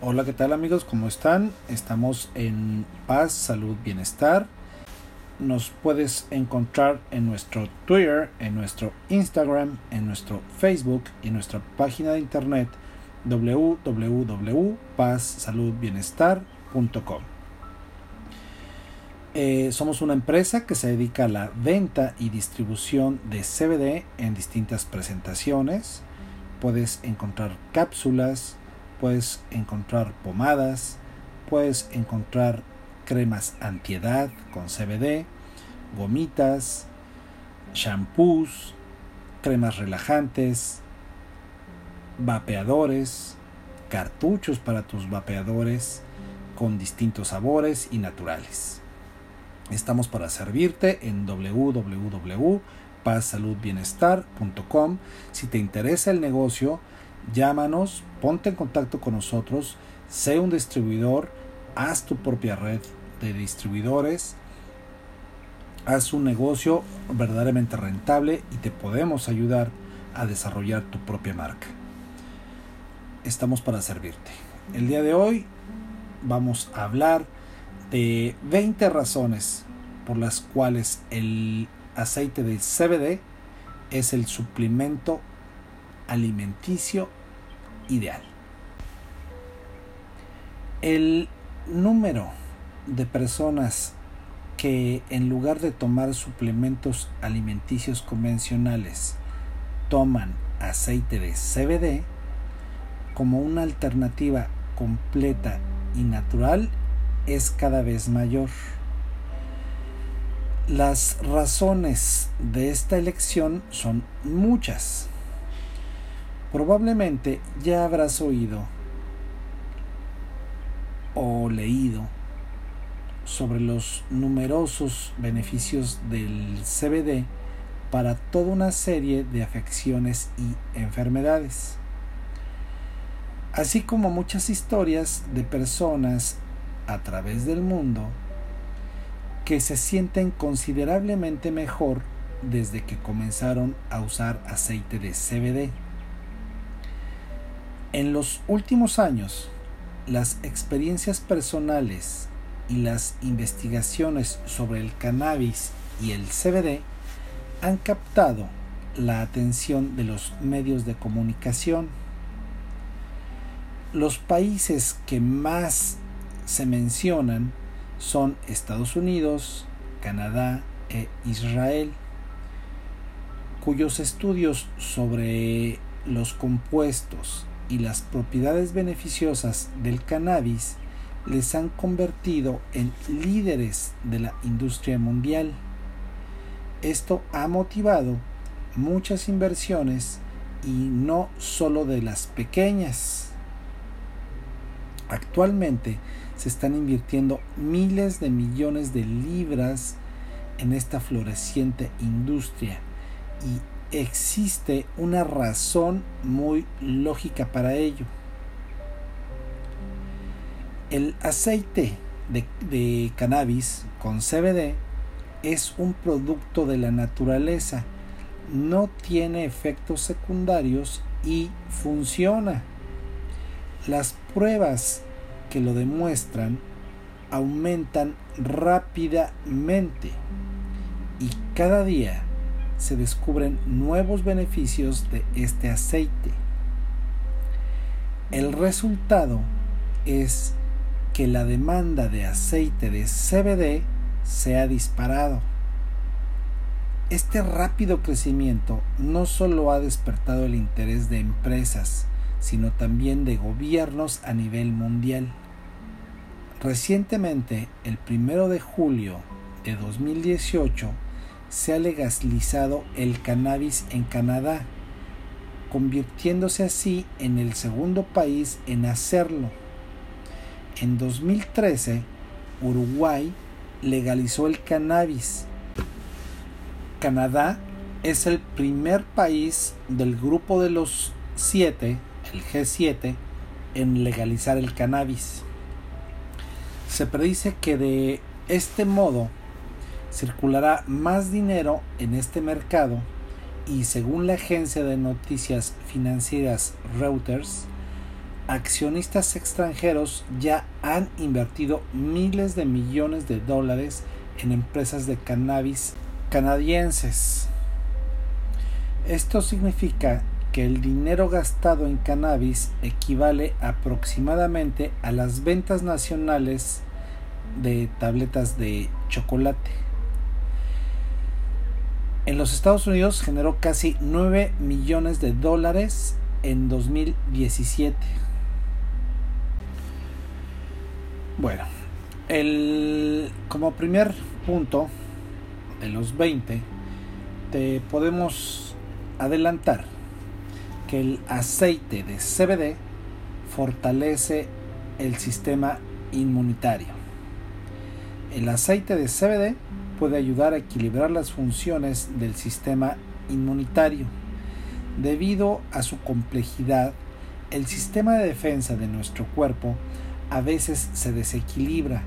Hola, ¿qué tal amigos? ¿Cómo están? Estamos en paz, salud, bienestar. Nos puedes encontrar en nuestro Twitter, en nuestro Instagram, en nuestro Facebook y en nuestra página de internet www.pazsaludbienestar.com. Eh, somos una empresa que se dedica a la venta y distribución de CBD en distintas presentaciones. Puedes encontrar cápsulas, puedes encontrar pomadas, puedes encontrar cremas antiedad con CBD, gomitas, shampoos, cremas relajantes, vapeadores, cartuchos para tus vapeadores con distintos sabores y naturales. Estamos para servirte en www.pazsaludbienestar.com. Si te interesa el negocio, llámanos, ponte en contacto con nosotros, sé un distribuidor, haz tu propia red de distribuidores, haz un negocio verdaderamente rentable y te podemos ayudar a desarrollar tu propia marca. Estamos para servirte. El día de hoy vamos a hablar de 20 razones por las cuales el aceite de CBD es el suplemento alimenticio ideal. El número de personas que en lugar de tomar suplementos alimenticios convencionales toman aceite de CBD como una alternativa completa y natural es cada vez mayor. Las razones de esta elección son muchas. Probablemente ya habrás oído o leído sobre los numerosos beneficios del CBD para toda una serie de afecciones y enfermedades, así como muchas historias de personas a través del mundo que se sienten considerablemente mejor desde que comenzaron a usar aceite de CBD. En los últimos años, las experiencias personales y las investigaciones sobre el cannabis y el CBD han captado la atención de los medios de comunicación. Los países que más se mencionan son Estados Unidos, Canadá e Israel, cuyos estudios sobre los compuestos y las propiedades beneficiosas del cannabis les han convertido en líderes de la industria mundial. Esto ha motivado muchas inversiones y no solo de las pequeñas. Actualmente se están invirtiendo miles de millones de libras en esta floreciente industria y existe una razón muy lógica para ello. El aceite de, cannabis con CBD es un producto de la naturaleza, no tiene efectos secundarios y funciona. Las pruebas que lo demuestran aumentan rápidamente y cada día se descubren nuevos beneficios de este aceite. El resultado es que la demanda de aceite de CBD se ha disparado. Este rápido crecimiento no solo ha despertado el interés de empresas, sino también de gobiernos a nivel mundial. Recientemente, el primero de julio de 2018, se ha legalizado el cannabis en Canadá, convirtiéndose así en el segundo país en hacerlo. En 2013, Uruguay legalizó el cannabis. Canadá es el primer país del grupo de los siete el G7 en legalizar el cannabis. Se predice que de este modo circulará más dinero en este mercado y según la agencia de noticias financieras Reuters, accionistas extranjeros ya han invertido miles de millones de dólares en empresas de cannabis canadienses. Esto significa que el dinero gastado en cannabis equivale aproximadamente a las ventas nacionales de tabletas de chocolate. En los Estados Unidos generó casi 9 millones de dólares en 2017. Bueno, el, como primer punto de los 20, te podemos adelantar que el aceite de CBD fortalece el sistema inmunitario. El aceite de CBD puede ayudar a equilibrar las funciones del sistema inmunitario. Debido a su complejidad, el sistema de defensa de nuestro cuerpo a veces se desequilibra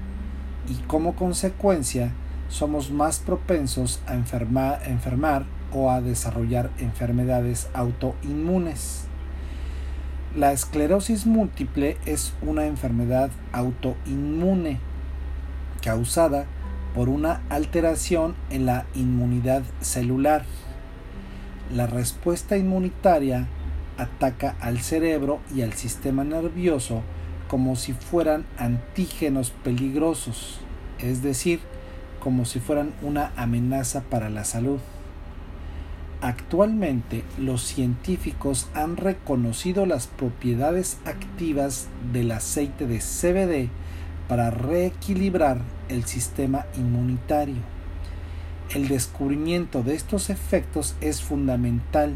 y como consecuencia somos más propensos a enfermar, o a desarrollar enfermedades autoinmunes. La esclerosis múltiple es una enfermedad autoinmune causada por una alteración en la inmunidad celular. La respuesta inmunitaria ataca al cerebro y al sistema nervioso como si fueran antígenos peligrosos, es decir, como si fueran una amenaza para la salud. Actualmente los científicos han reconocido las propiedades activas del aceite de CBD para reequilibrar el sistema inmunitario. El descubrimiento de estos efectos es fundamental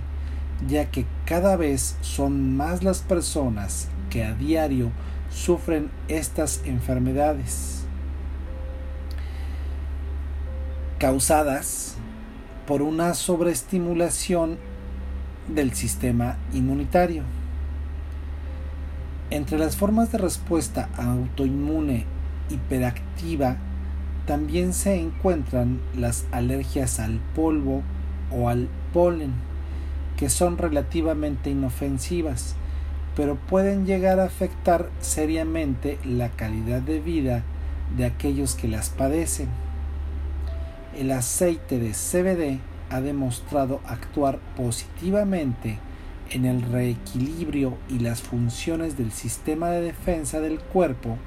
ya que cada vez son más las personas que a diario sufren estas enfermedades causadas por una sobreestimulación del sistema inmunitario. Entre las formas de respuesta autoinmune hiperactiva también se encuentran las alergias al polvo o al polen, que son relativamente inofensivas, pero pueden llegar a afectar seriamente la calidad de vida de aquellos que las padecen el aceite de CBD ha demostrado actuar positivamente en el reequilibrio y las funciones del sistema de defensa del cuerpo.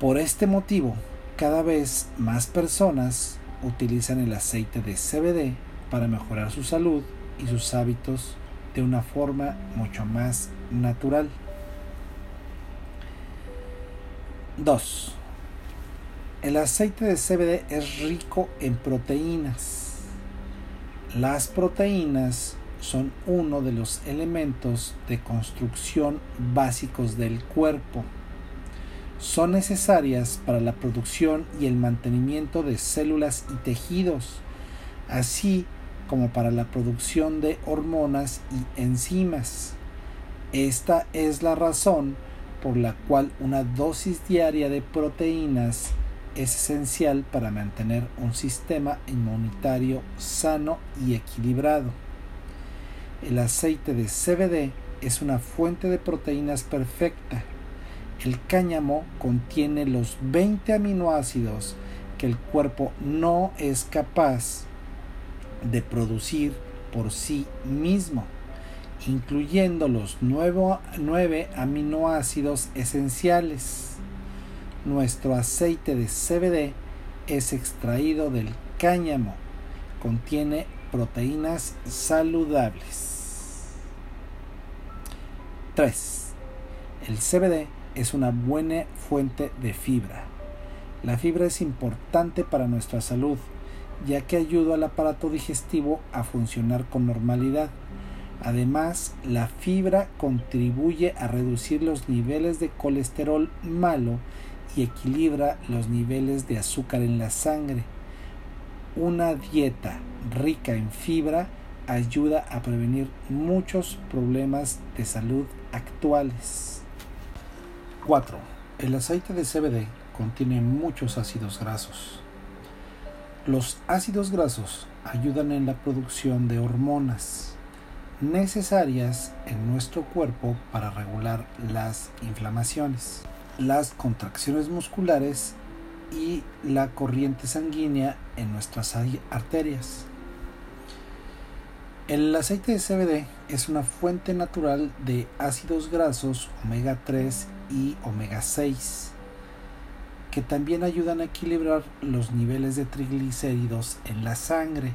Por este motivo, cada vez más personas utilizan el aceite de CBD para mejorar su salud y sus hábitos de una forma mucho más natural. 2. El aceite de CBD es rico en proteínas. Las proteínas son uno de los elementos de construcción básicos del cuerpo. Son necesarias para la producción y el mantenimiento de células y tejidos, así como para la producción de hormonas y enzimas. Esta es la razón por la cual una dosis diaria de proteínas es esencial para mantener un sistema inmunitario sano y equilibrado. El aceite de CBD es una fuente de proteínas perfecta. El cáñamo contiene los 20 aminoácidos que el cuerpo no es capaz de producir por sí mismo, incluyendo los 9 aminoácidos esenciales nuestro aceite de CBD es extraído del cáñamo. Contiene proteínas saludables. 3. El CBD es una buena fuente de fibra. La fibra es importante para nuestra salud, ya que ayuda al aparato digestivo a funcionar con normalidad. Además, la fibra contribuye a reducir los niveles de colesterol malo y equilibra los niveles de azúcar en la sangre. Una dieta rica en fibra ayuda a prevenir muchos problemas de salud actuales. 4. El aceite de CBD contiene muchos ácidos grasos. Los ácidos grasos ayudan en la producción de hormonas. necesarias en nuestro cuerpo para regular las inflamaciones, las contracciones musculares y la corriente sanguínea en nuestras arterias. El aceite de CBD es una fuente natural de ácidos grasos omega 3 y omega 6 que también ayudan a equilibrar los niveles de triglicéridos en la sangre,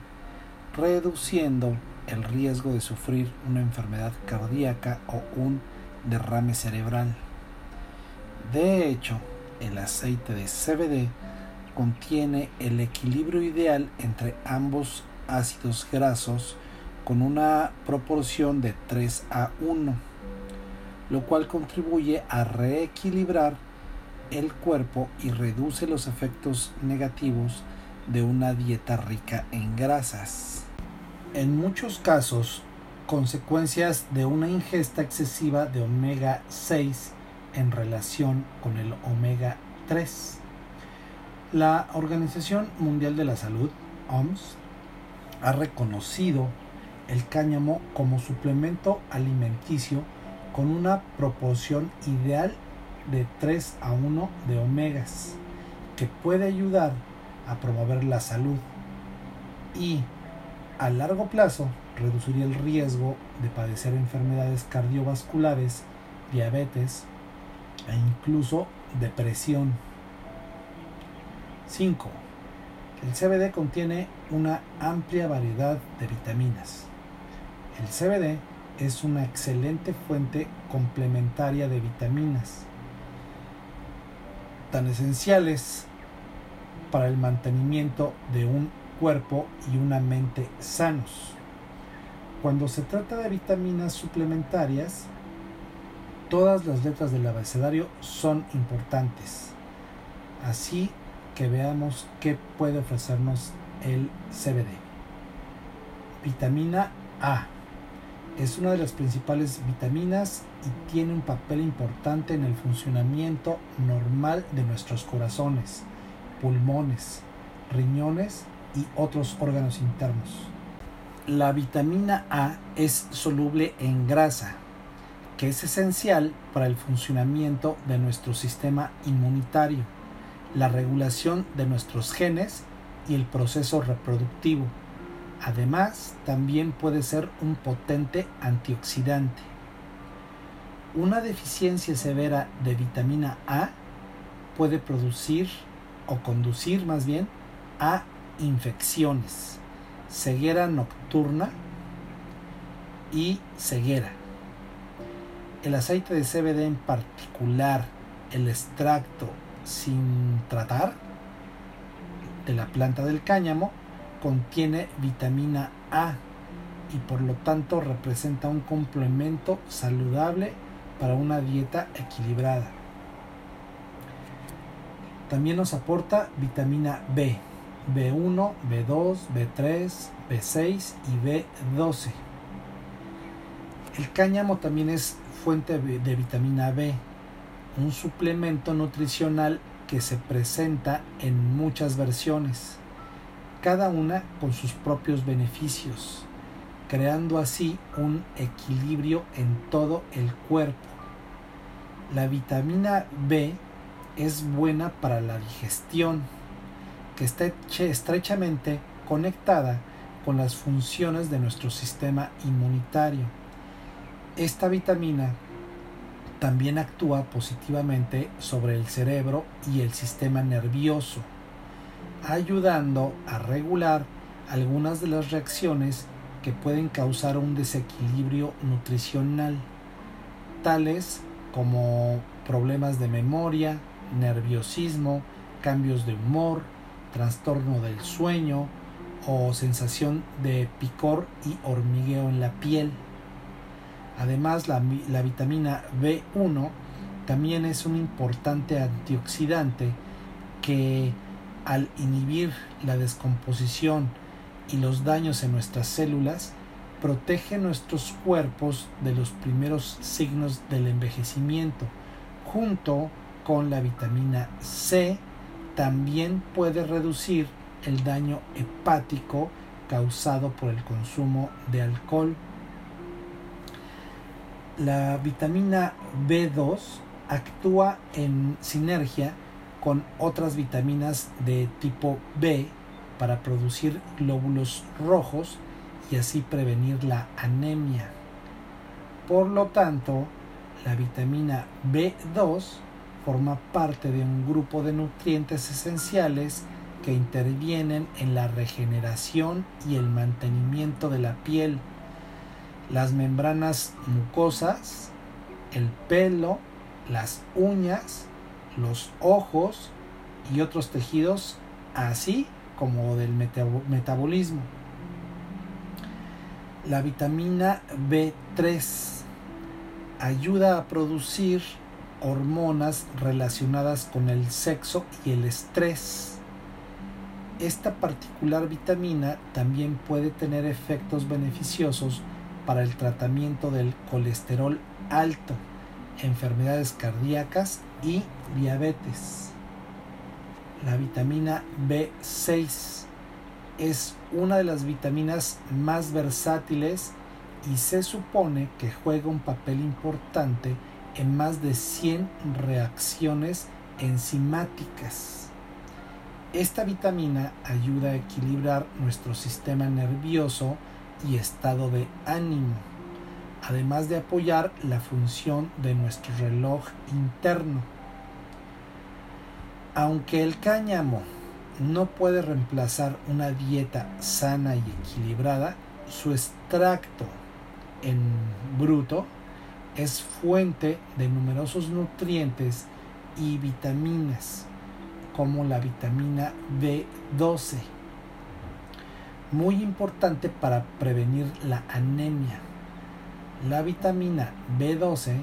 reduciendo el riesgo de sufrir una enfermedad cardíaca o un derrame cerebral. De hecho, el aceite de CBD contiene el equilibrio ideal entre ambos ácidos grasos con una proporción de 3 a 1, lo cual contribuye a reequilibrar el cuerpo y reduce los efectos negativos de una dieta rica en grasas. En muchos casos, consecuencias de una ingesta excesiva de omega 6 en relación con el omega 3. La Organización Mundial de la Salud, OMS, ha reconocido el cáñamo como suplemento alimenticio con una proporción ideal de 3 a 1 de omegas, que puede ayudar a promover la salud y a largo plazo reduciría el riesgo de padecer enfermedades cardiovasculares, diabetes e incluso depresión. 5. El CBD contiene una amplia variedad de vitaminas. El CBD es una excelente fuente complementaria de vitaminas, tan esenciales para el mantenimiento de un cuerpo y una mente sanos. Cuando se trata de vitaminas suplementarias, todas las letras del abecedario son importantes. Así que veamos qué puede ofrecernos el CBD. Vitamina A es una de las principales vitaminas y tiene un papel importante en el funcionamiento normal de nuestros corazones, pulmones, riñones y otros órganos internos. La vitamina A es soluble en grasa, que es esencial para el funcionamiento de nuestro sistema inmunitario, la regulación de nuestros genes y el proceso reproductivo Además, también puede ser un potente antioxidante. Una deficiencia severa de vitamina A puede producir o conducir más bien a infecciones, ceguera nocturna y ceguera. El aceite de CBD en particular, el extracto sin tratar de la planta del cáñamo, contiene vitamina A y por lo tanto representa un complemento saludable para una dieta equilibrada. También nos aporta vitamina B, B1, B2, B3, B6 y B12. El cáñamo también es fuente de vitamina B, un suplemento nutricional que se presenta en muchas versiones cada una con sus propios beneficios, creando así un equilibrio en todo el cuerpo. La vitamina B es buena para la digestión, que está estrechamente conectada con las funciones de nuestro sistema inmunitario. Esta vitamina también actúa positivamente sobre el cerebro y el sistema nervioso ayudando a regular algunas de las reacciones que pueden causar un desequilibrio nutricional, tales como problemas de memoria, nerviosismo, cambios de humor, trastorno del sueño o sensación de picor y hormigueo en la piel. Además, la, la vitamina B1 también es un importante antioxidante que al inhibir la descomposición y los daños en nuestras células, protege nuestros cuerpos de los primeros signos del envejecimiento. Junto con la vitamina C, también puede reducir el daño hepático causado por el consumo de alcohol. La vitamina B2 actúa en sinergia con otras vitaminas de tipo B para producir glóbulos rojos y así prevenir la anemia. Por lo tanto, la vitamina B2 forma parte de un grupo de nutrientes esenciales que intervienen en la regeneración y el mantenimiento de la piel, las membranas mucosas, el pelo, las uñas, los ojos y otros tejidos, así como del metabolismo. La vitamina B3 ayuda a producir hormonas relacionadas con el sexo y el estrés. Esta particular vitamina también puede tener efectos beneficiosos para el tratamiento del colesterol alto, enfermedades cardíacas y diabetes. La vitamina B6 es una de las vitaminas más versátiles y se supone que juega un papel importante en más de 100 reacciones enzimáticas. Esta vitamina ayuda a equilibrar nuestro sistema nervioso y estado de ánimo, además de apoyar la función de nuestro reloj interno. Aunque el cáñamo no puede reemplazar una dieta sana y equilibrada, su extracto en bruto es fuente de numerosos nutrientes y vitaminas, como la vitamina B12, muy importante para prevenir la anemia. La vitamina B12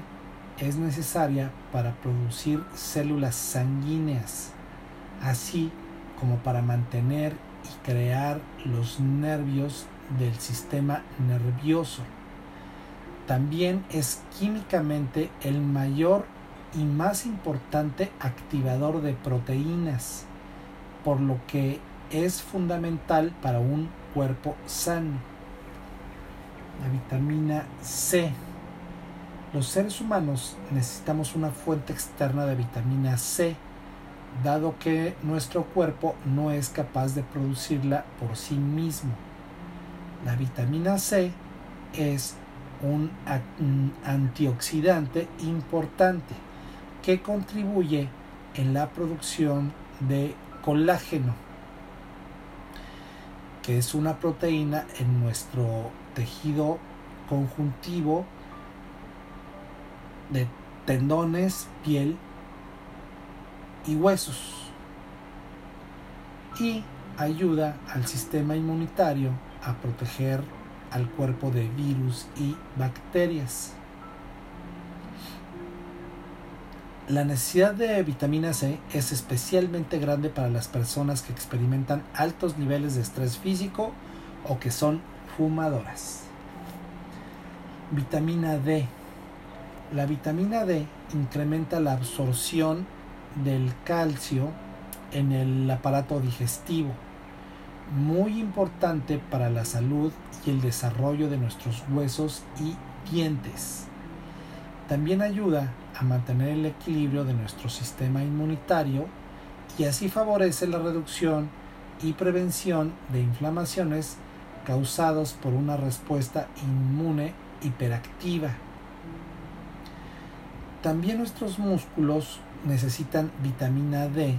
es necesaria para producir células sanguíneas, así como para mantener y crear los nervios del sistema nervioso. También es químicamente el mayor y más importante activador de proteínas, por lo que es fundamental para un cuerpo sano. La vitamina C. Los seres humanos necesitamos una fuente externa de vitamina C dado que nuestro cuerpo no es capaz de producirla por sí mismo. La vitamina C es un antioxidante importante que contribuye en la producción de colágeno, que es una proteína en nuestro tejido conjuntivo de tendones, piel y huesos y ayuda al sistema inmunitario a proteger al cuerpo de virus y bacterias. La necesidad de vitamina C es especialmente grande para las personas que experimentan altos niveles de estrés físico o que son fumadoras. Vitamina D. La vitamina D incrementa la absorción del calcio en el aparato digestivo, muy importante para la salud y el desarrollo de nuestros huesos y dientes. También ayuda a mantener el equilibrio de nuestro sistema inmunitario y así favorece la reducción y prevención de inflamaciones causadas por una respuesta inmune hiperactiva. También nuestros músculos necesitan vitamina D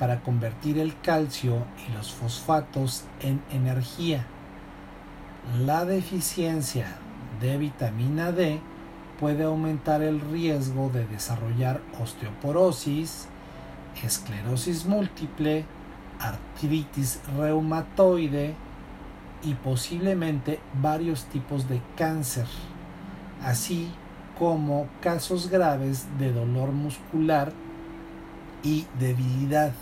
para convertir el calcio y los fosfatos en energía. La deficiencia de vitamina D puede aumentar el riesgo de desarrollar osteoporosis, esclerosis múltiple, artritis reumatoide y posiblemente varios tipos de cáncer, así como casos graves de dolor muscular y debilidad.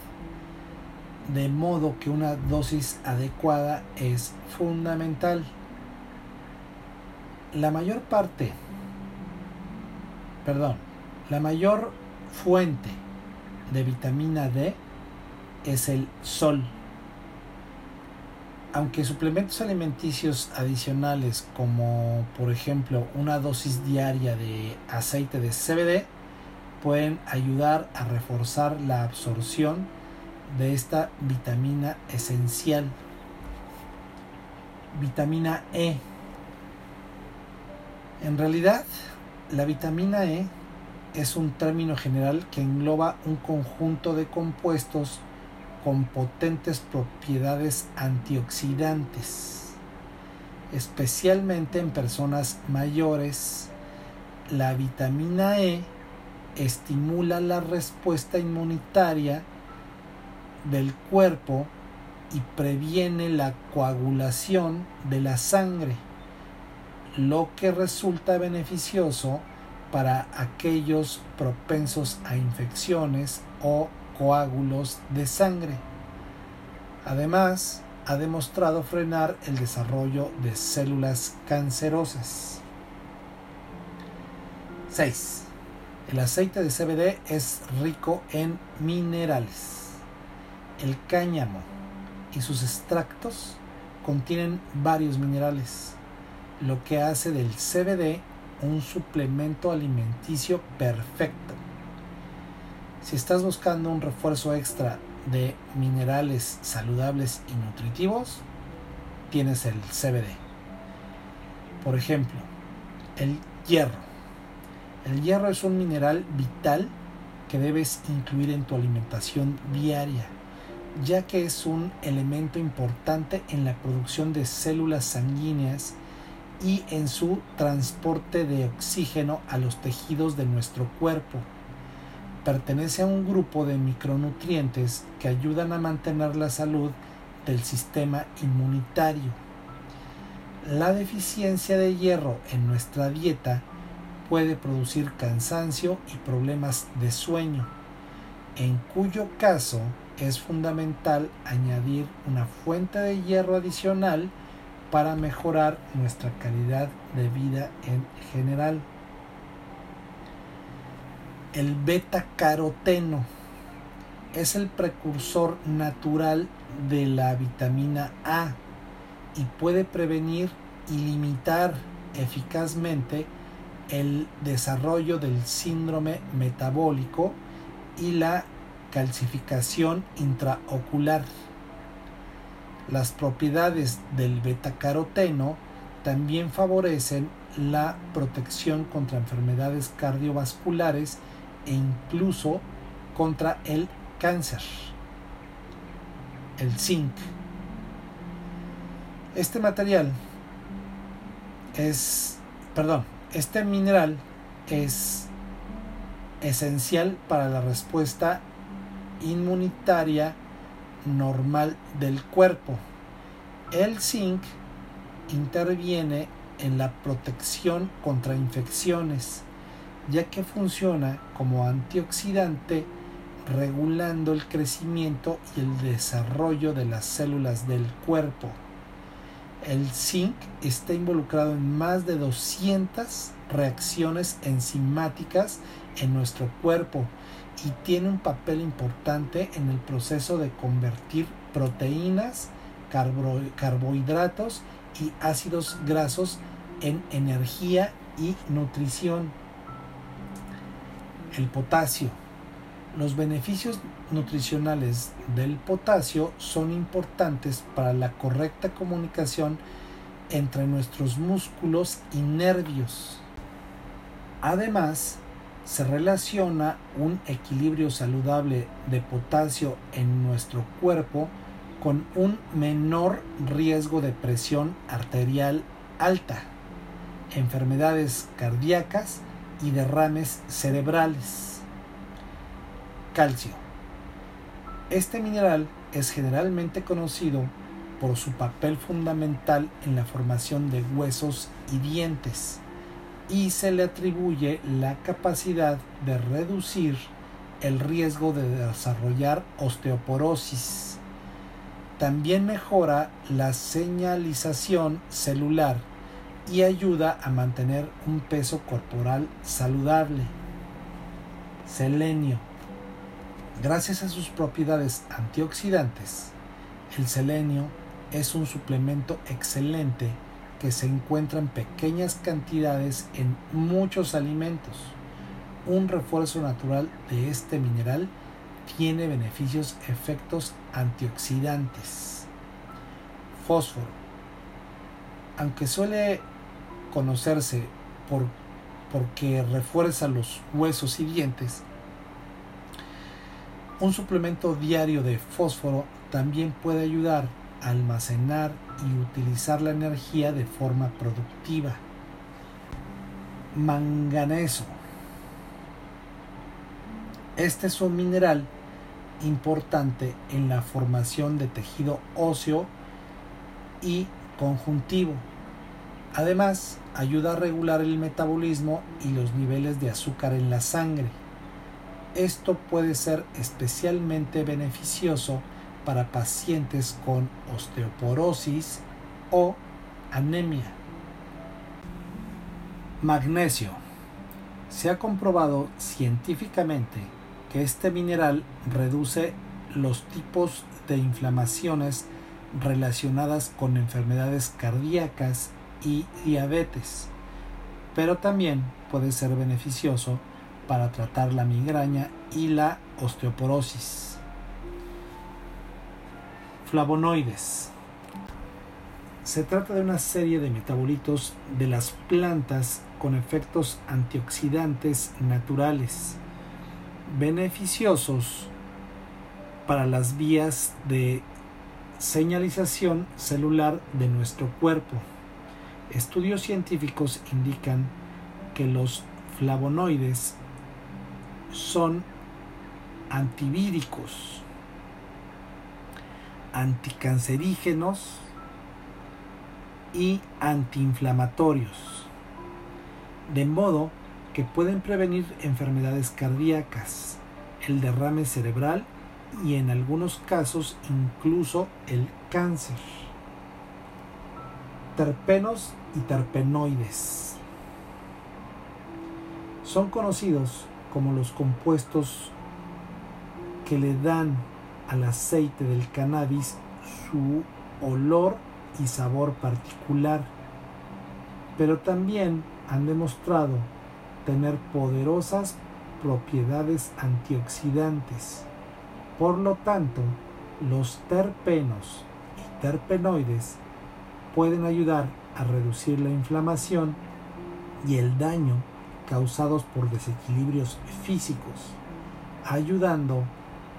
De modo que una dosis adecuada es fundamental. La mayor parte, perdón, la mayor fuente de vitamina D es el sol. Aunque suplementos alimenticios adicionales como por ejemplo una dosis diaria de aceite de CBD pueden ayudar a reforzar la absorción de esta vitamina esencial. Vitamina E. En realidad, la vitamina E es un término general que engloba un conjunto de compuestos con potentes propiedades antioxidantes, especialmente en personas mayores. La vitamina E estimula la respuesta inmunitaria del cuerpo y previene la coagulación de la sangre, lo que resulta beneficioso para aquellos propensos a infecciones o coágulos de sangre. Además, ha demostrado frenar el desarrollo de células cancerosas. 6. El aceite de CBD es rico en minerales. El cáñamo y sus extractos contienen varios minerales, lo que hace del CBD un suplemento alimenticio perfecto. Si estás buscando un refuerzo extra de minerales saludables y nutritivos, tienes el CBD. Por ejemplo, el hierro el hierro es un mineral vital que debes incluir en tu alimentación diaria, ya que es un elemento importante en la producción de células sanguíneas y en su transporte de oxígeno a los tejidos de nuestro cuerpo. Pertenece a un grupo de micronutrientes que ayudan a mantener la salud del sistema inmunitario. La deficiencia de hierro en nuestra dieta puede producir cansancio y problemas de sueño, en cuyo caso es fundamental añadir una fuente de hierro adicional para mejorar nuestra calidad de vida en general. El beta-caroteno es el precursor natural de la vitamina A y puede prevenir y limitar eficazmente el desarrollo del síndrome metabólico y la calcificación intraocular. Las propiedades del betacaroteno también favorecen la protección contra enfermedades cardiovasculares e incluso contra el cáncer. El zinc. Este material es, perdón, este mineral es esencial para la respuesta inmunitaria normal del cuerpo. El zinc interviene en la protección contra infecciones, ya que funciona como antioxidante regulando el crecimiento y el desarrollo de las células del cuerpo. El zinc está involucrado en más de 200 reacciones enzimáticas en nuestro cuerpo y tiene un papel importante en el proceso de convertir proteínas, carbohidratos y ácidos grasos en energía y nutrición. El potasio. Los beneficios nutricionales del potasio son importantes para la correcta comunicación entre nuestros músculos y nervios. Además, se relaciona un equilibrio saludable de potasio en nuestro cuerpo con un menor riesgo de presión arterial alta, enfermedades cardíacas y derrames cerebrales. Calcio este mineral es generalmente conocido por su papel fundamental en la formación de huesos y dientes y se le atribuye la capacidad de reducir el riesgo de desarrollar osteoporosis. También mejora la señalización celular y ayuda a mantener un peso corporal saludable. Selenio Gracias a sus propiedades antioxidantes, el selenio es un suplemento excelente que se encuentra en pequeñas cantidades en muchos alimentos. Un refuerzo natural de este mineral tiene beneficios efectos antioxidantes. Fósforo. Aunque suele conocerse por, porque refuerza los huesos y dientes, un suplemento diario de fósforo también puede ayudar a almacenar y utilizar la energía de forma productiva. Manganeso. Este es un mineral importante en la formación de tejido óseo y conjuntivo. Además, ayuda a regular el metabolismo y los niveles de azúcar en la sangre. Esto puede ser especialmente beneficioso para pacientes con osteoporosis o anemia. Magnesio. Se ha comprobado científicamente que este mineral reduce los tipos de inflamaciones relacionadas con enfermedades cardíacas y diabetes, pero también puede ser beneficioso para tratar la migraña y la osteoporosis. Flavonoides. Se trata de una serie de metabolitos de las plantas con efectos antioxidantes naturales, beneficiosos para las vías de señalización celular de nuestro cuerpo. Estudios científicos indican que los flavonoides son antivíricos, anticancerígenos y antiinflamatorios, de modo que pueden prevenir enfermedades cardíacas, el derrame cerebral y en algunos casos incluso el cáncer. Terpenos y terpenoides son conocidos como los compuestos que le dan al aceite del cannabis su olor y sabor particular, pero también han demostrado tener poderosas propiedades antioxidantes. Por lo tanto, los terpenos y terpenoides pueden ayudar a reducir la inflamación y el daño causados por desequilibrios físicos, ayudando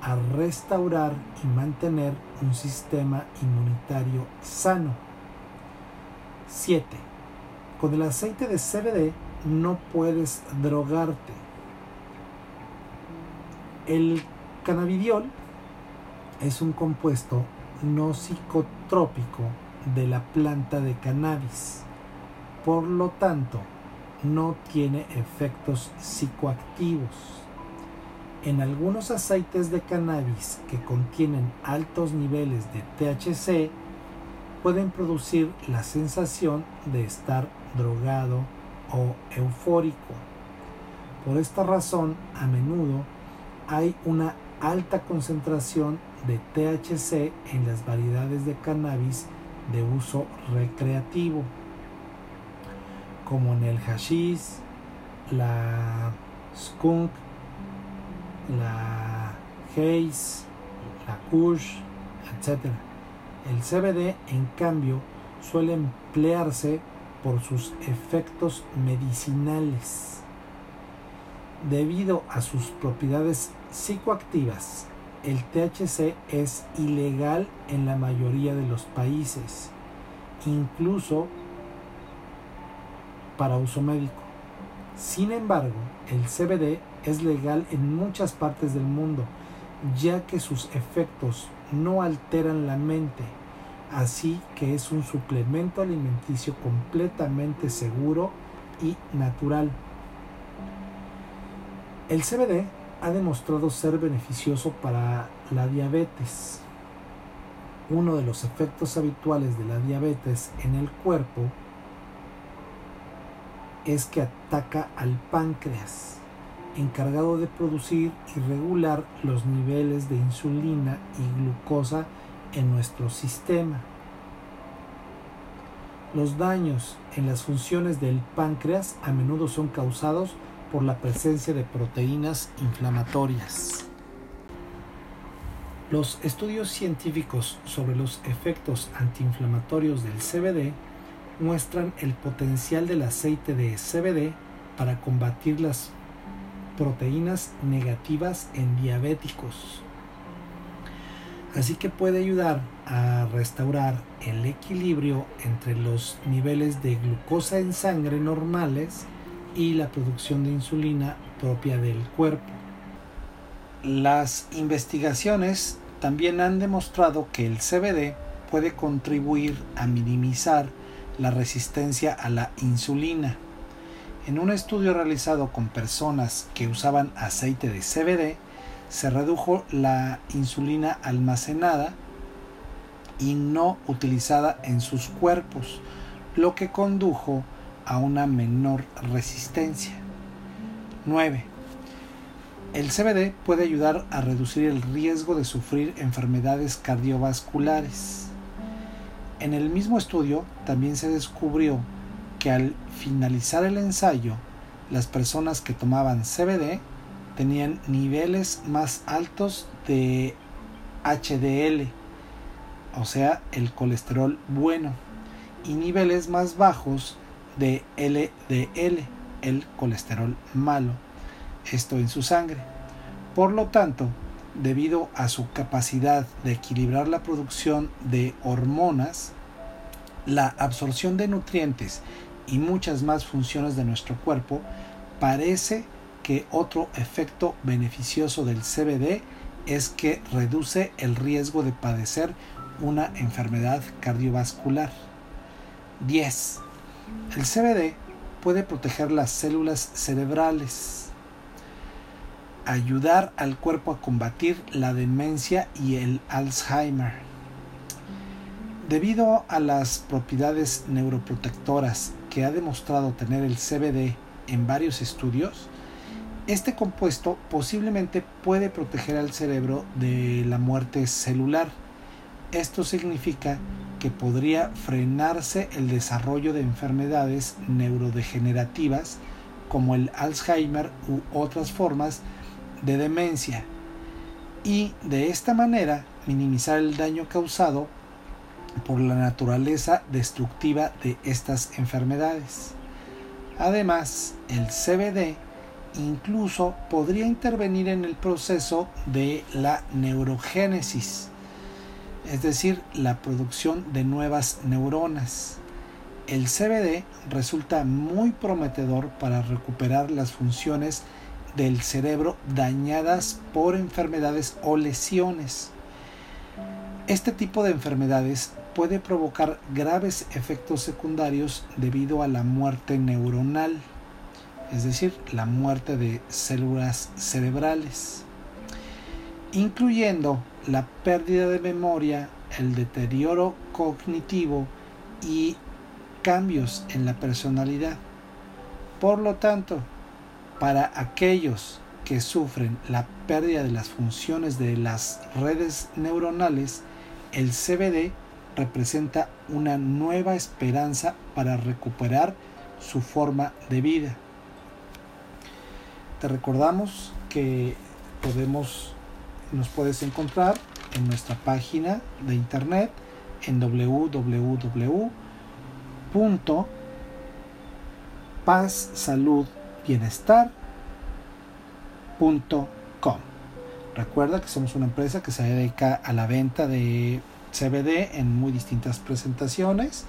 a restaurar y mantener un sistema inmunitario sano. 7. Con el aceite de CBD no puedes drogarte. El cannabidiol es un compuesto no psicotrópico de la planta de cannabis. Por lo tanto, no tiene efectos psicoactivos. En algunos aceites de cannabis que contienen altos niveles de THC pueden producir la sensación de estar drogado o eufórico. Por esta razón, a menudo hay una alta concentración de THC en las variedades de cannabis de uso recreativo como en el hashish, la skunk, la haze, la kush, etc. El CBD, en cambio, suele emplearse por sus efectos medicinales. Debido a sus propiedades psicoactivas, el THC es ilegal en la mayoría de los países, incluso para uso médico. Sin embargo, el CBD es legal en muchas partes del mundo, ya que sus efectos no alteran la mente, así que es un suplemento alimenticio completamente seguro y natural. El CBD ha demostrado ser beneficioso para la diabetes. Uno de los efectos habituales de la diabetes en el cuerpo es que ataca al páncreas, encargado de producir y regular los niveles de insulina y glucosa en nuestro sistema. Los daños en las funciones del páncreas a menudo son causados por la presencia de proteínas inflamatorias. Los estudios científicos sobre los efectos antiinflamatorios del CBD muestran el potencial del aceite de CBD para combatir las proteínas negativas en diabéticos. Así que puede ayudar a restaurar el equilibrio entre los niveles de glucosa en sangre normales y la producción de insulina propia del cuerpo. Las investigaciones también han demostrado que el CBD puede contribuir a minimizar la resistencia a la insulina. En un estudio realizado con personas que usaban aceite de CBD, se redujo la insulina almacenada y no utilizada en sus cuerpos, lo que condujo a una menor resistencia. 9. El CBD puede ayudar a reducir el riesgo de sufrir enfermedades cardiovasculares. En el mismo estudio también se descubrió que al finalizar el ensayo, las personas que tomaban CBD tenían niveles más altos de HDL, o sea, el colesterol bueno, y niveles más bajos de LDL, el colesterol malo, esto en su sangre. Por lo tanto, debido a su capacidad de equilibrar la producción de hormonas, la absorción de nutrientes y muchas más funciones de nuestro cuerpo, parece que otro efecto beneficioso del CBD es que reduce el riesgo de padecer una enfermedad cardiovascular. 10. El CBD puede proteger las células cerebrales, ayudar al cuerpo a combatir la demencia y el Alzheimer. Debido a las propiedades neuroprotectoras que ha demostrado tener el CBD en varios estudios, este compuesto posiblemente puede proteger al cerebro de la muerte celular. Esto significa que podría frenarse el desarrollo de enfermedades neurodegenerativas como el Alzheimer u otras formas de demencia y de esta manera minimizar el daño causado por la naturaleza destructiva de estas enfermedades. Además, el CBD incluso podría intervenir en el proceso de la neurogénesis, es decir, la producción de nuevas neuronas. El CBD resulta muy prometedor para recuperar las funciones del cerebro dañadas por enfermedades o lesiones. Este tipo de enfermedades puede provocar graves efectos secundarios debido a la muerte neuronal es decir, la muerte de células cerebrales, incluyendo la pérdida de memoria, el deterioro cognitivo y cambios en la personalidad. Por lo tanto, para aquellos que sufren la pérdida de las funciones de las redes neuronales, el CBD representa una nueva esperanza para recuperar su forma de vida. Te recordamos que podemos, nos puedes encontrar en nuestra página de internet en www.pazsaludbienestar.com. Recuerda que somos una empresa que se dedica a la venta de CBD en muy distintas presentaciones.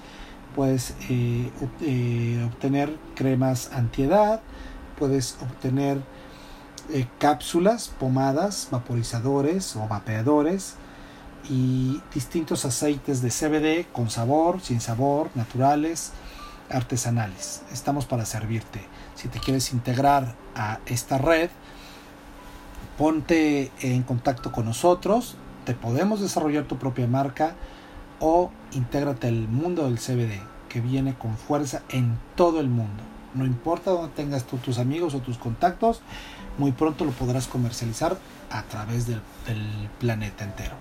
Puedes eh, eh, obtener cremas antiedad, puedes obtener eh, cápsulas, pomadas, vaporizadores o vapeadores y distintos aceites de CBD con sabor, sin sabor, naturales, artesanales. Estamos para servirte. Si te quieres integrar a esta red, ponte en contacto con nosotros, te podemos desarrollar tu propia marca o intégrate al mundo del CBD que viene con fuerza en todo el mundo. No importa dónde tengas tú tus amigos o tus contactos, muy pronto lo podrás comercializar a través del, planeta entero.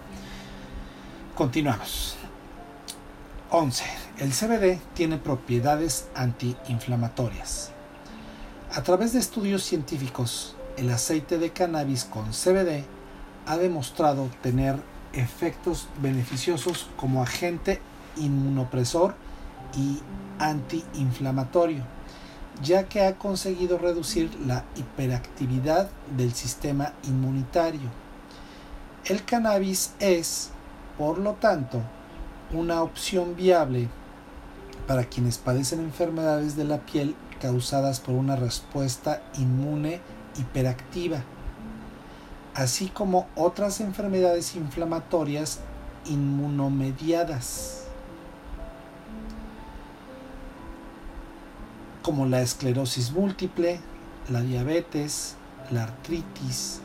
Continuamos. 11. El CBD tiene propiedades antiinflamatorias. A través de estudios científicos, el aceite de cannabis con CBD ha demostrado tener efectos beneficiosos como agente inmunopresor y antiinflamatorio, ya que ha conseguido reducir la hiperactividad del sistema inmunitario. El cannabis es, por lo tanto, una opción viable para quienes padecen enfermedades de la piel causadas por una respuesta inmune hiperactiva, así como otras enfermedades inflamatorias inmunomediadas, como la esclerosis múltiple, la diabetes, la artritis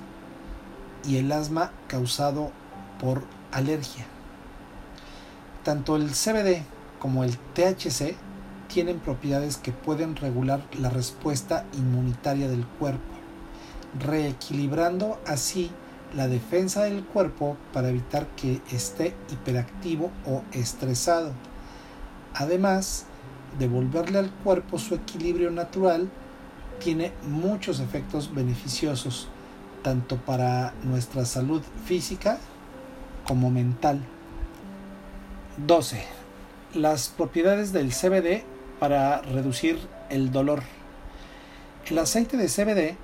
y el asma causado por alergia. Tanto el CBD como el THC tienen propiedades que pueden regular la respuesta inmunitaria del cuerpo, reequilibrando así la defensa del cuerpo para evitar que esté hiperactivo o estresado. Además, devolverle al cuerpo su equilibrio natural tiene muchos efectos beneficiosos, tanto para nuestra salud física como mental. 12. Las propiedades del CBD para reducir el dolor. El aceite de CBD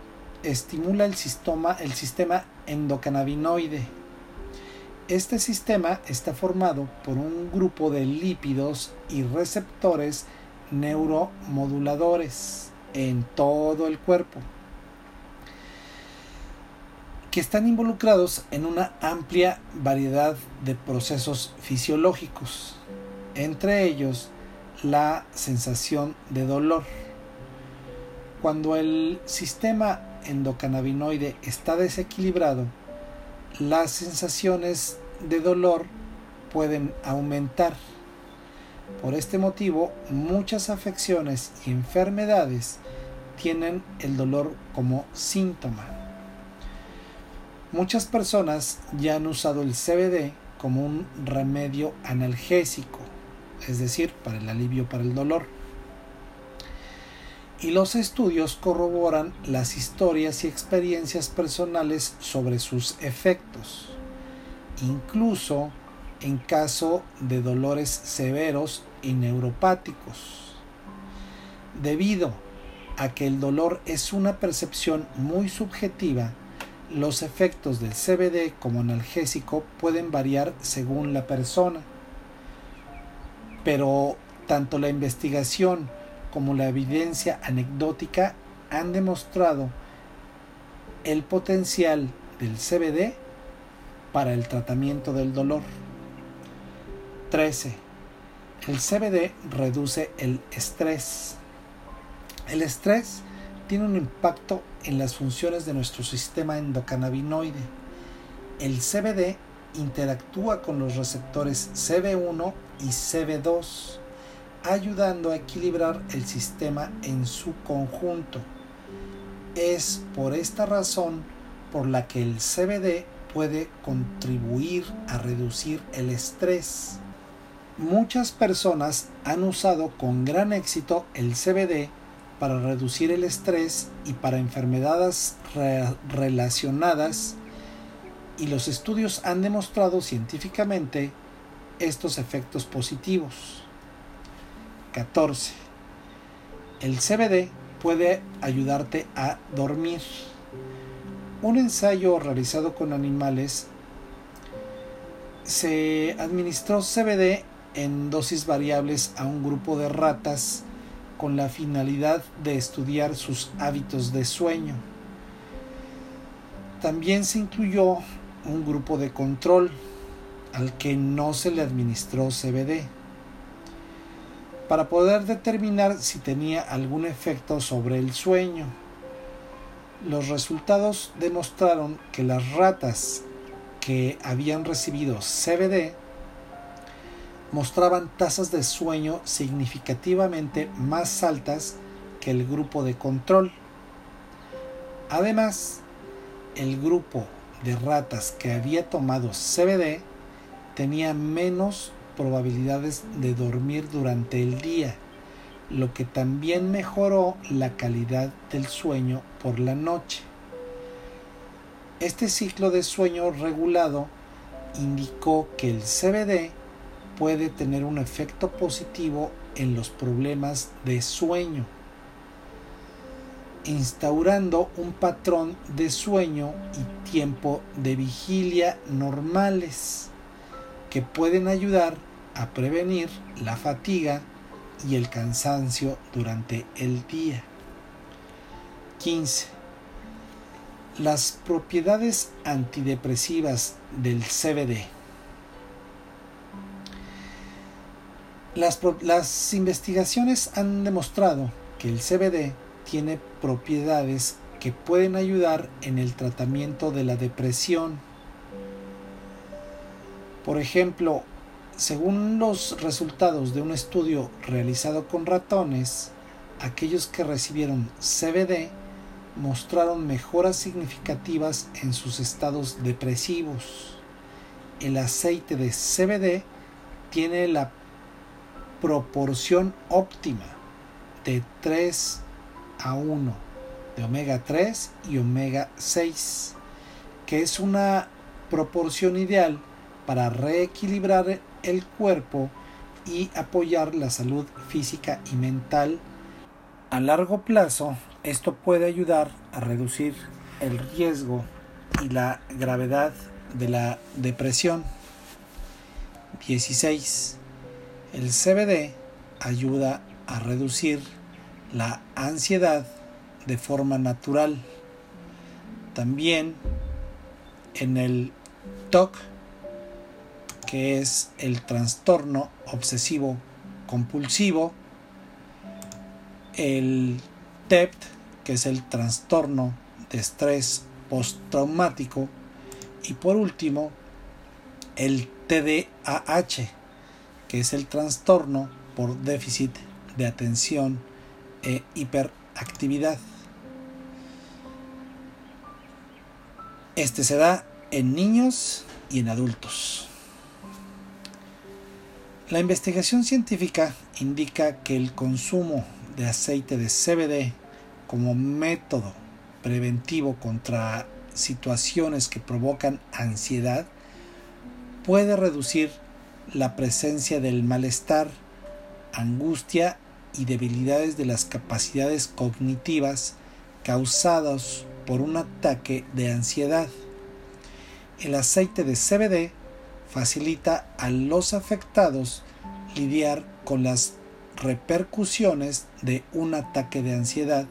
estimula el sistema, el sistema endocannabinoide. Este sistema está formado por un grupo de lípidos y receptores neuromoduladores en todo el cuerpo que están involucrados en una amplia variedad de procesos fisiológicos, entre ellos la sensación de dolor. Cuando el sistema endocannabinoide está desequilibrado, las sensaciones de dolor pueden aumentar. Por este motivo, muchas afecciones y enfermedades tienen el dolor como síntoma. Muchas personas ya han usado el CBD como un remedio analgésico, es decir, para el alivio para el dolor. Y los estudios corroboran las historias y experiencias personales sobre sus efectos, incluso en caso de dolores severos y neuropáticos. Debido a que el dolor es una percepción muy subjetiva, los efectos del CBD como analgésico pueden variar según la persona, pero tanto la investigación como la evidencia anecdótica han demostrado el potencial del CBD para el tratamiento del dolor. 13. El CBD reduce el estrés. El estrés tiene un impacto en las funciones de nuestro sistema endocannabinoide. El CBD interactúa con los receptores CB1 y CB2, ayudando a equilibrar el sistema en su conjunto. Es por esta razón por la que el CBD puede contribuir a reducir el estrés. Muchas personas han usado con gran éxito el CBD para reducir el estrés y para enfermedades relacionadas y los estudios han demostrado científicamente estos efectos positivos. 14. El CBD puede ayudarte a dormir. Un ensayo realizado con animales se administró CBD en dosis variables a un grupo de ratas con la finalidad de estudiar sus hábitos de sueño. También se incluyó un grupo de control al que no se le administró CBD para poder determinar si tenía algún efecto sobre el sueño. Los resultados demostraron que las ratas que habían recibido CBD mostraban tasas de sueño significativamente más altas que el grupo de control. Además, el grupo de ratas que había tomado CBD tenía menos probabilidades de dormir durante el día, lo que también mejoró la calidad del sueño por la noche. Este ciclo de sueño regulado indicó que el CBD puede tener un efecto positivo en los problemas de sueño, instaurando un patrón de sueño y tiempo de vigilia normales que pueden ayudar a prevenir la fatiga y el cansancio durante el día. 15. Las propiedades antidepresivas del CBD. Las, investigaciones han demostrado que el CBD tiene propiedades que pueden ayudar en el tratamiento de la depresión. Por ejemplo, según los resultados de un estudio realizado con ratones, aquellos que recibieron CBD mostraron mejoras significativas en sus estados depresivos. El aceite de CBD tiene la proporción óptima de 3 a 1 de omega 3 y omega 6, que es una proporción ideal para reequilibrar el cuerpo y apoyar la salud física y mental. A largo plazo, esto puede ayudar a reducir el riesgo y la gravedad de la depresión. 16. El CBD ayuda a reducir la ansiedad de forma natural. También en el TOC que es el trastorno obsesivo compulsivo, el TEPT, que es el trastorno de estrés postraumático, y por último, el TDAH, que es el trastorno por déficit de atención e hiperactividad. Este se da en niños y en adultos. La investigación científica indica que el consumo de aceite de CBD como método preventivo contra situaciones que provocan ansiedad puede reducir la presencia del malestar, angustia y debilidades de las capacidades cognitivas causados por un ataque de ansiedad. El aceite de CBD facilita a los afectados lidiar con las repercusiones de un ataque de ansiedad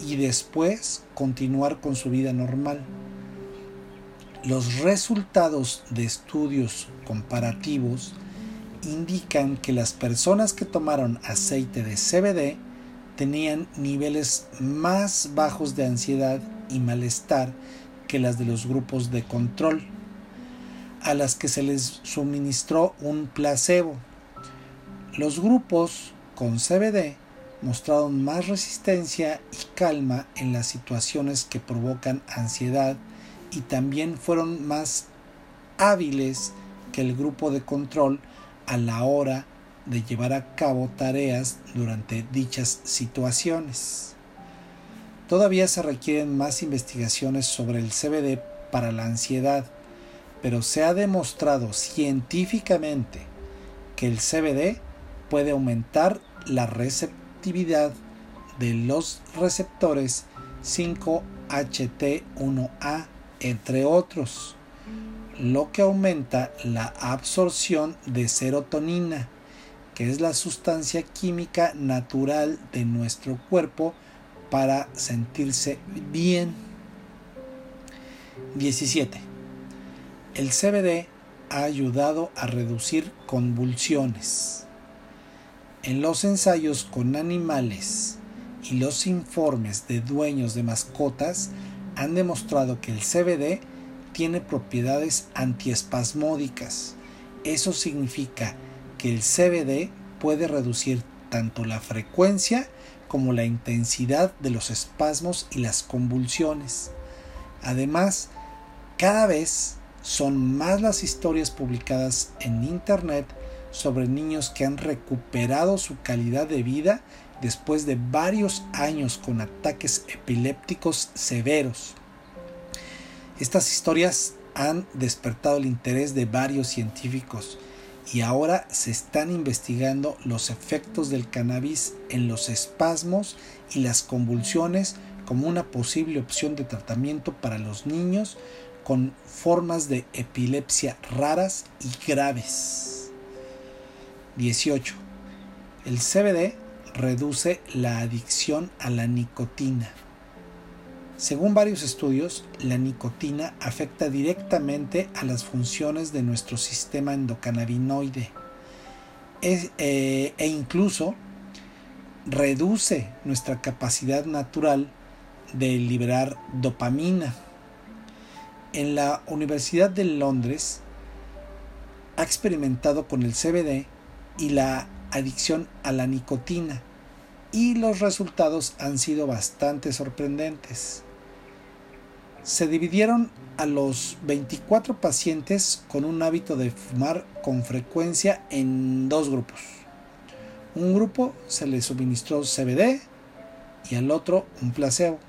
y después continuar con su vida normal. Los resultados de estudios comparativos indican que las personas que tomaron aceite de CBD tenían niveles más bajos de ansiedad y malestar que las de los grupos de control a las que se les suministró un placebo. Los grupos con CBD mostraron más resistencia y calma en las situaciones que provocan ansiedad y también fueron más hábiles que el grupo de control a la hora de llevar a cabo tareas durante dichas situaciones. Todavía se requieren más investigaciones sobre el CBD para la ansiedad pero se ha demostrado científicamente que el CBD puede aumentar la receptividad de los receptores 5HT1A, entre otros, lo que aumenta la absorción de serotonina, que es la sustancia química natural de nuestro cuerpo para sentirse bien. 17 el CBD ha ayudado a reducir convulsiones. En los ensayos con animales y los informes de dueños de mascotas han demostrado que el CBD tiene propiedades antiespasmódicas. Eso significa que el CBD puede reducir tanto la frecuencia como la intensidad de los espasmos y las convulsiones. Además, cada vez son más las historias publicadas en Internet sobre niños que han recuperado su calidad de vida después de varios años con ataques epilépticos severos. Estas historias han despertado el interés de varios científicos y ahora se están investigando los efectos del cannabis en los espasmos y las convulsiones como una posible opción de tratamiento para los niños con formas de epilepsia raras y graves. 18. El CBD reduce la adicción a la nicotina. Según varios estudios, la nicotina afecta directamente a las funciones de nuestro sistema endocannabinoide e, e incluso reduce nuestra capacidad natural de liberar dopamina. En la Universidad de Londres ha experimentado con el CBD y la adicción a la nicotina y los resultados han sido bastante sorprendentes. Se dividieron a los 24 pacientes con un hábito de fumar con frecuencia en dos grupos. Un grupo se le suministró CBD y al otro un placebo.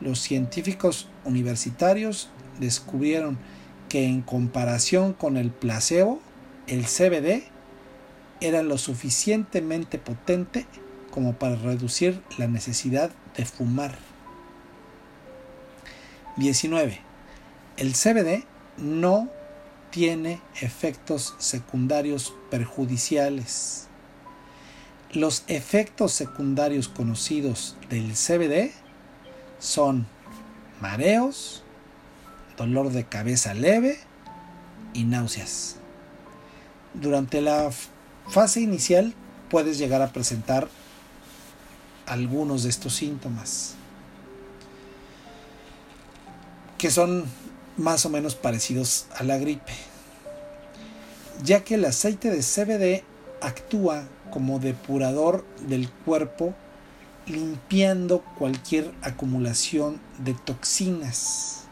Los científicos universitarios descubrieron que en comparación con el placebo, el CBD era lo suficientemente potente como para reducir la necesidad de fumar. 19. El CBD no tiene efectos secundarios perjudiciales. Los efectos secundarios conocidos del CBD son mareos, dolor de cabeza leve y náuseas. Durante la fase inicial puedes llegar a presentar algunos de estos síntomas que son más o menos parecidos a la gripe, ya que el aceite de CBD actúa como depurador del cuerpo limpiando cualquier acumulación de toxinas.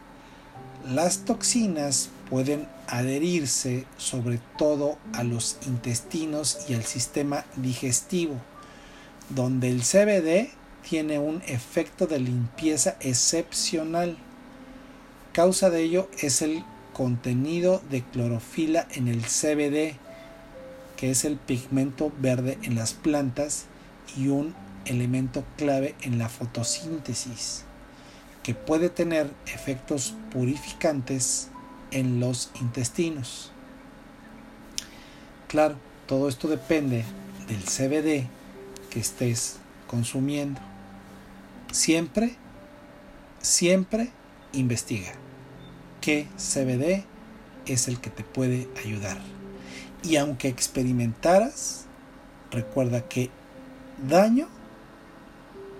Las toxinas pueden adherirse sobre todo a los intestinos y al sistema digestivo, donde el CBD tiene un efecto de limpieza excepcional. Causa de ello es el contenido de clorofila en el CBD, que es el pigmento verde en las plantas y un elemento clave en la fotosíntesis, que puede tener efectos purificantes en los intestinos. Claro, todo esto depende del CBD que estés consumiendo. Siempre, siempre investiga qué CBD es el que te puede ayudar. Y aunque experimentaras, recuerda que daño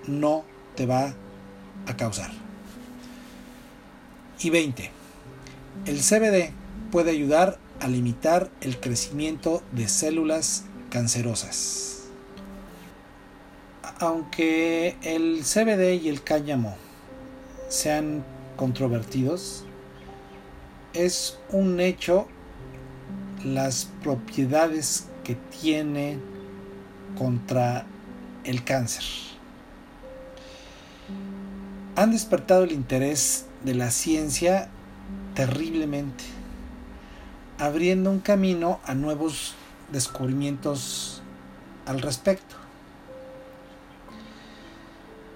no te va a causar. Y 20. El CBD puede ayudar a limitar el crecimiento de células cancerosas. Aunque el CBD y el cáñamo sean controvertidos, es un hecho las propiedades que tiene contra el cáncer han despertado el interés de la ciencia terriblemente, abriendo un camino a nuevos descubrimientos al respecto.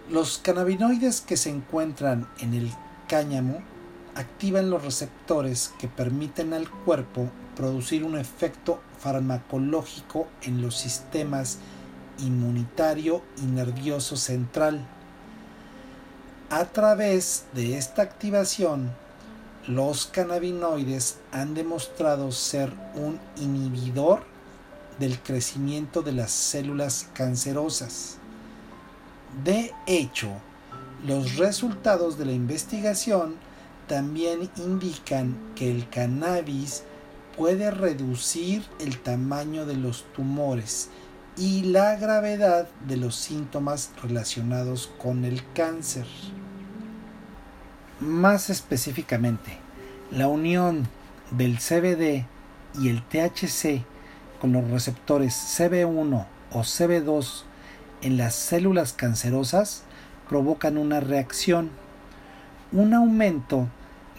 Los cannabinoides que se encuentran en el cáñamo activan los receptores que permiten al cuerpo producir un efecto farmacológico en los sistemas inmunitario y nervioso central a través de esta activación, los cannabinoides han demostrado ser un inhibidor del crecimiento de las células cancerosas. De hecho, los resultados de la investigación también indican que el cannabis puede reducir el tamaño de los tumores y la gravedad de los síntomas relacionados con el cáncer. Más específicamente, la unión del CBD y el THC con los receptores CB1 o CB2 en las células cancerosas provocan una reacción. Un aumento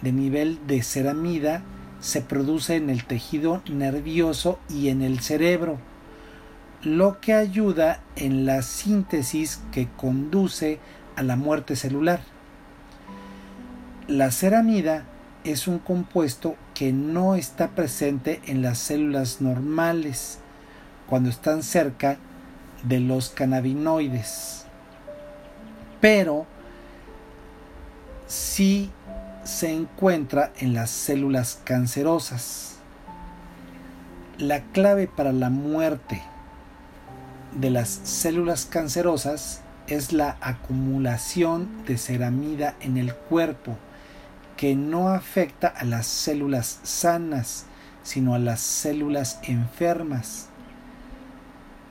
de nivel de ceramida se produce en el tejido nervioso y en el cerebro, lo que ayuda en la síntesis que conduce a la muerte celular. La ceramida es un compuesto que no está presente en las células normales cuando están cerca de los cannabinoides, pero sí se encuentra en las células cancerosas. La clave para la muerte de las células cancerosas es la acumulación de ceramida en el cuerpo que no afecta a las células sanas, sino a las células enfermas.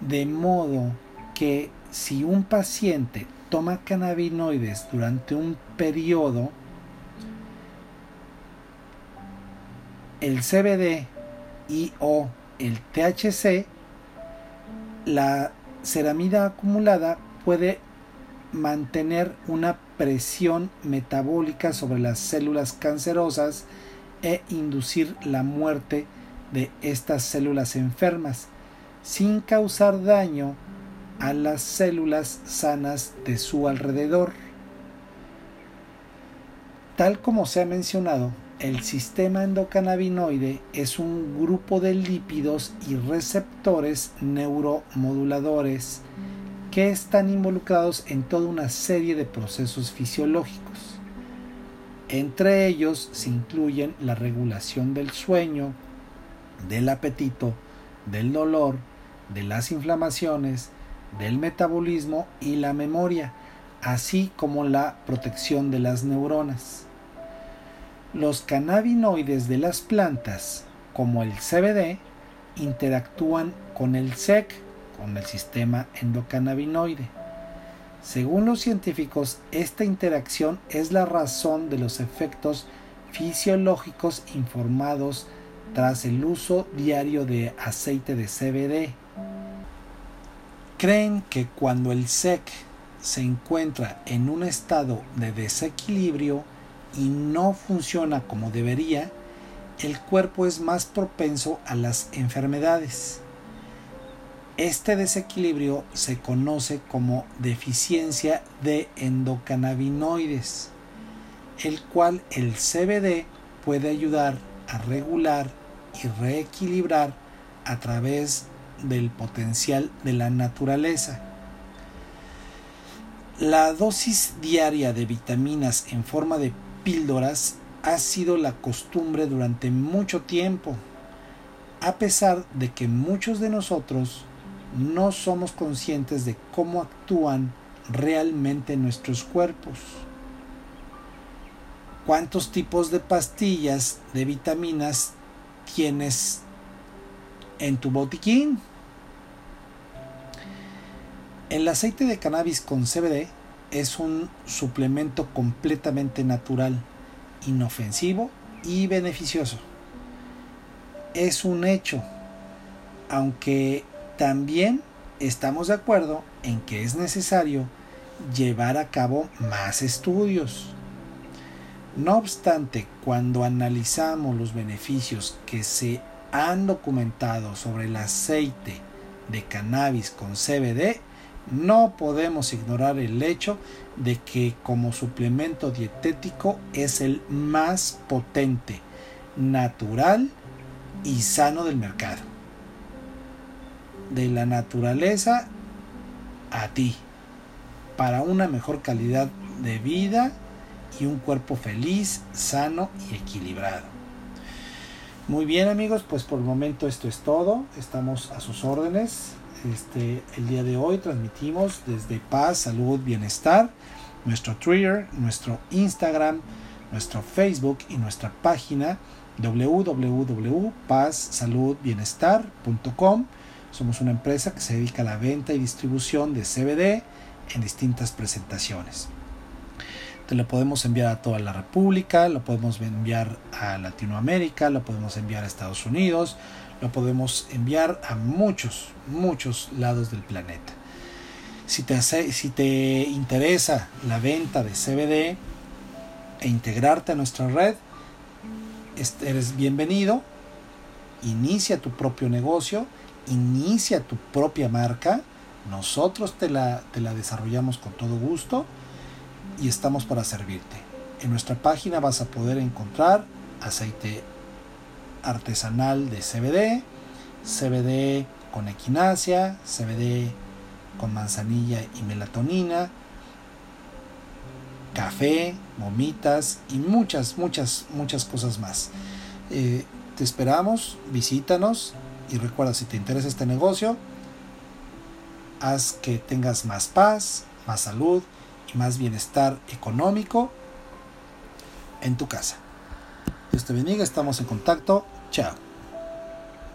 De modo que si un paciente toma cannabinoides durante un periodo, el CBD y o el THC, la ceramida acumulada puede mantener una presión metabólica sobre las células cancerosas e inducir la muerte de estas células enfermas sin causar daño a las células sanas de su alrededor. Tal como se ha mencionado, el sistema endocannabinoide es un grupo de lípidos y receptores neuromoduladores que están involucrados en toda una serie de procesos fisiológicos. Entre ellos se incluyen la regulación del sueño, del apetito, del dolor, de las inflamaciones, del metabolismo y la memoria, así como la protección de las neuronas. Los cannabinoides de las plantas, como el CBD, interactúan con el SEC, con el sistema endocannabinoide. Según los científicos, esta interacción es la razón de los efectos fisiológicos informados tras el uso diario de aceite de CBD. Creen que cuando el SEC se encuentra en un estado de desequilibrio y no funciona como debería, el cuerpo es más propenso a las enfermedades. Este desequilibrio se conoce como deficiencia de endocannabinoides, el cual el CBD puede ayudar a regular y reequilibrar a través del potencial de la naturaleza. La dosis diaria de vitaminas en forma de píldoras ha sido la costumbre durante mucho tiempo, a pesar de que muchos de nosotros no somos conscientes de cómo actúan realmente nuestros cuerpos. ¿Cuántos tipos de pastillas de vitaminas tienes en tu botiquín? El aceite de cannabis con CBD es un suplemento completamente natural, inofensivo y beneficioso. Es un hecho, aunque también estamos de acuerdo en que es necesario llevar a cabo más estudios. No obstante, cuando analizamos los beneficios que se han documentado sobre el aceite de cannabis con CBD, no podemos ignorar el hecho de que como suplemento dietético es el más potente, natural y sano del mercado de la naturaleza a ti, para una mejor calidad de vida y un cuerpo feliz, sano y equilibrado. Muy bien amigos, pues por el momento esto es todo, estamos a sus órdenes. Este, el día de hoy transmitimos desde Paz, Salud, Bienestar, nuestro Twitter, nuestro Instagram, nuestro Facebook y nuestra página www.pazsaludbienestar.com somos una empresa que se dedica a la venta y distribución de CBD en distintas presentaciones. Te lo podemos enviar a toda la República, lo podemos enviar a Latinoamérica, lo podemos enviar a Estados Unidos, lo podemos enviar a muchos, muchos lados del planeta. Si te, si te interesa la venta de CBD e integrarte a nuestra red, eres bienvenido. Inicia tu propio negocio, inicia tu propia marca. Nosotros te la, te la desarrollamos con todo gusto y estamos para servirte. En nuestra página vas a poder encontrar aceite artesanal de CBD, CBD con equinacia, CBD con manzanilla y melatonina, café, gomitas y muchas, muchas, muchas cosas más. Eh, te esperamos, visítanos y recuerda si te interesa este negocio, haz que tengas más paz, más salud más bienestar económico en tu casa. Dios te bendiga, estamos en contacto. Chao.